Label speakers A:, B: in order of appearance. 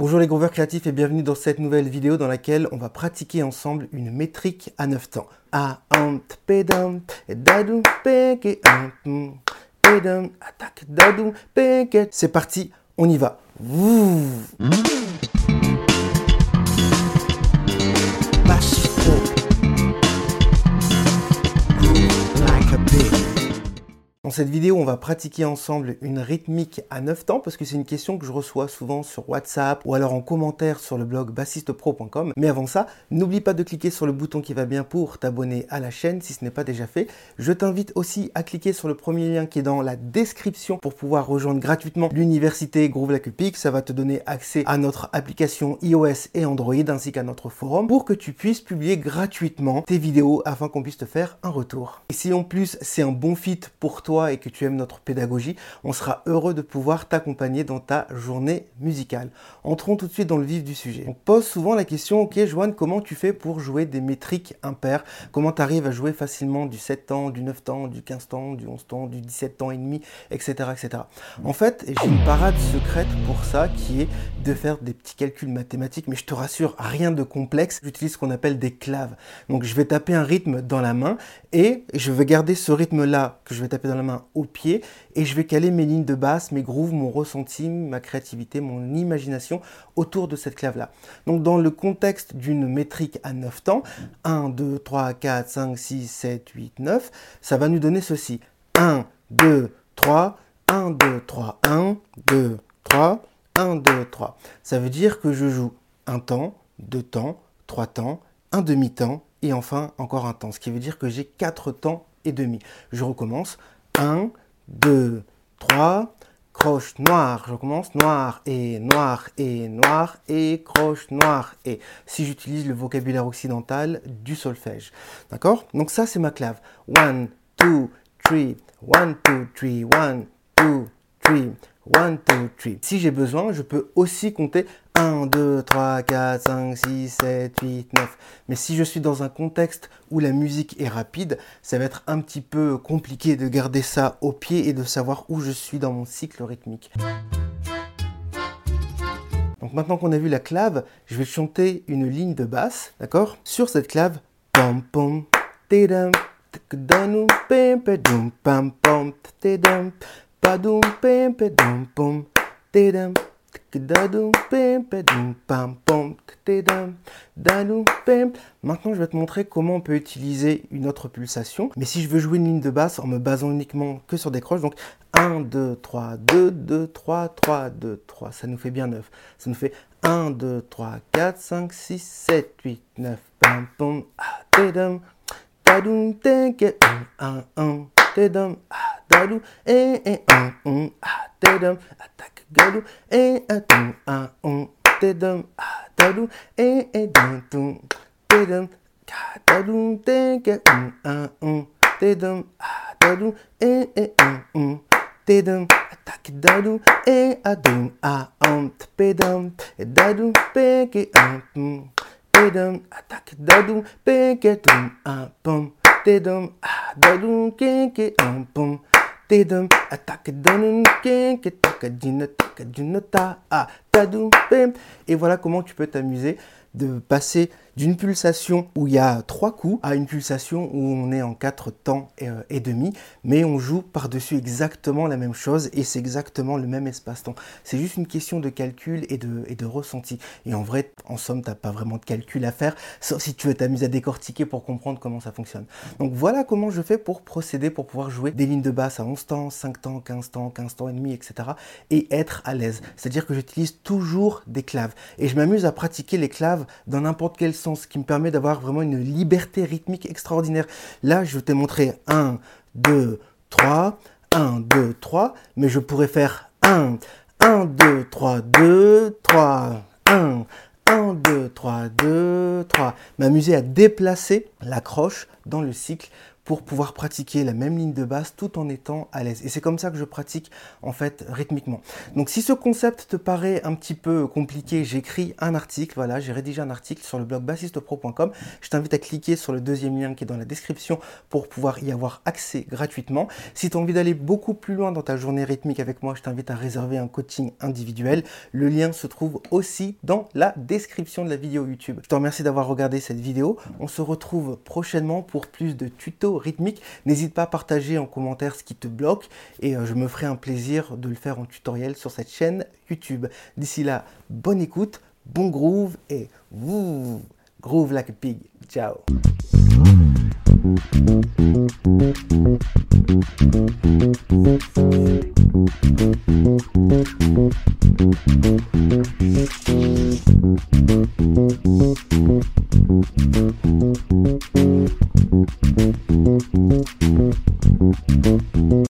A: Bonjour les grooveurs créatifs et bienvenue dans cette nouvelle vidéo dans laquelle on va pratiquer ensemble une métrique à 9 temps. A, pedam, attaque. C'est parti, on y va. Dans cette vidéo, on va pratiquer ensemble une rythmique à 9 temps parce que c'est une question que je reçois souvent sur WhatsApp ou alors en commentaire sur le blog bassistepro.com. Mais avant ça, n'oublie pas de cliquer sur le bouton qui va bien pour t'abonner à la chaîne si ce n'est pas déjà fait. Je t'invite aussi à cliquer sur le premier lien qui est dans la description pour pouvoir rejoindre gratuitement l'université Groove Lacupic. Ça va te donner accès à notre application iOS et Android ainsi qu'à notre forum pour que tu puisses publier gratuitement tes vidéos afin qu'on puisse te faire un retour. Et si en plus c'est un bon fit pour toi, et que tu aimes notre pédagogie, on sera heureux de pouvoir t'accompagner dans ta journée musicale. Entrons tout de suite dans le vif du sujet. On pose souvent la question, ok Joanne, comment tu fais pour jouer des métriques impaires? Comment tu arrives à jouer facilement du 7 temps, du 9 temps, du 15 temps, du 11 temps, du 17 temps et demi, etc. etc. En fait, j'ai une parade secrète pour ça qui est de faire des petits calculs mathématiques, mais je te rassure, rien de complexe. J'utilise ce qu'on appelle des claves. Donc je vais taper un rythme dans la main et je vais garder ce rythme-là que je vais taper dans la main au pied et je vais caler mes lignes de basse, mes grooves, mon ressenti, ma créativité, mon imagination autour de cette clave-là. Donc dans le contexte d'une métrique à 9 temps, 1, 2, 3, 4, 5, 6, 7, 8, 9, ça va nous donner ceci. 1, 2, 3, 1, 2, 3, 1, 2, 3, 1, 2, 3. Ça veut dire que je joue un temps, deux temps, trois temps, un demi-temps et enfin encore un temps. Ce qui veut dire que j'ai quatre temps et demi. Je recommence. 1, 2, 3, croche noire. Je commence noir et noir et noir et croche noire et. Si j'utilise le vocabulaire occidental du solfège. D'accord? Donc ça, c'est ma clave. 1, 2, 3, 1, 2, 3, 1, 2, 3. 1, 2, 3. Si j'ai besoin, je peux aussi compter 1, 2, 3, 4, 5, 6, 7, 8, 9. Mais si je suis dans un contexte où la musique est rapide, ça va être un petit peu compliqué de garder ça au pied et de savoir où je suis dans mon cycle rythmique. Donc maintenant qu'on a vu la clave, je vais chanter une ligne de basse, d'accord? Sur cette clave, pom pom, pam pam, Maintenant, je vais te montrer comment on peut utiliser une autre pulsation. Mais si je veux jouer une ligne de basse en me basant uniquement que sur des croches, donc 1, 2, 3, 2, 2, 3, 3, 2, 3, ça nous fait bien 9. Ça nous fait 1, 2, 3, 4, 5, 6, 7, 8, 9. Pam, pam, ah, 1, 1, gadou e e un un a te dum attaque gadou e a tum a un te dum a dadou e e dum tum te dum. Gadou te ke un a un te dum a dadou e e un un te dum attaque dadou e a dum a un te dum e dadou pe ke un tum te dum attaque dadou pe ke tum a pum te dum a dadou ke ke un pum et voilà comment tu peux t'amuser de passer d'une pulsation où il y a trois coups à une pulsation où on est en quatre temps euh, et, demi, mais on joue par-dessus exactement la même chose et c'est exactement le même espace-temps. C'est juste une question de calcul et de, et de ressenti. Et en vrai, en somme, tu n'as pas vraiment de calcul à faire, sauf si tu veux t'amuser à décortiquer pour comprendre comment ça fonctionne. Donc voilà comment je fais pour procéder, pour pouvoir jouer des lignes de basse à 11 temps, 5 temps, 15 temps, 15 temps et demi, etc. et être à l'aise. C'est-à-dire que j'utilise toujours des claves et je m'amuse à pratiquer les claves dans n'importe quel sens ce qui me permet d'avoir vraiment une liberté rythmique extraordinaire. Là, je t'ai montré 1, 2, 3, 1, 2, 3, mais je pourrais faire 1, 1, 2, 3, 2, 3, 1, 1, 2, 3, 2, 3. M'amuser à déplacer la croche dans le cycle pour pouvoir pratiquer la même ligne de base tout en étant à l'aise. Et c'est comme ça que je pratique en fait rythmiquement. Donc si ce concept te paraît un petit peu compliqué, j'écris un article, voilà, j'ai rédigé un article sur le blog bassistepro.com. Je t'invite à cliquer sur le deuxième lien qui est dans la description pour pouvoir y avoir accès gratuitement. Si tu as envie d'aller beaucoup plus loin dans ta journée rythmique avec moi, je t'invite à réserver un coaching individuel. Le lien se trouve aussi dans la description de la vidéo YouTube. Je te remercie d'avoir regardé cette vidéo. On se retrouve prochainement pour plus de tutos rythmiques. N'hésite pas à partager en commentaire ce qui te bloque et euh, je me ferai un plaisir de le faire en tutoriel sur cette chaîne YouTube. D'ici là, bonne écoute, bon groove et wouh, groove like a pig. Ciao.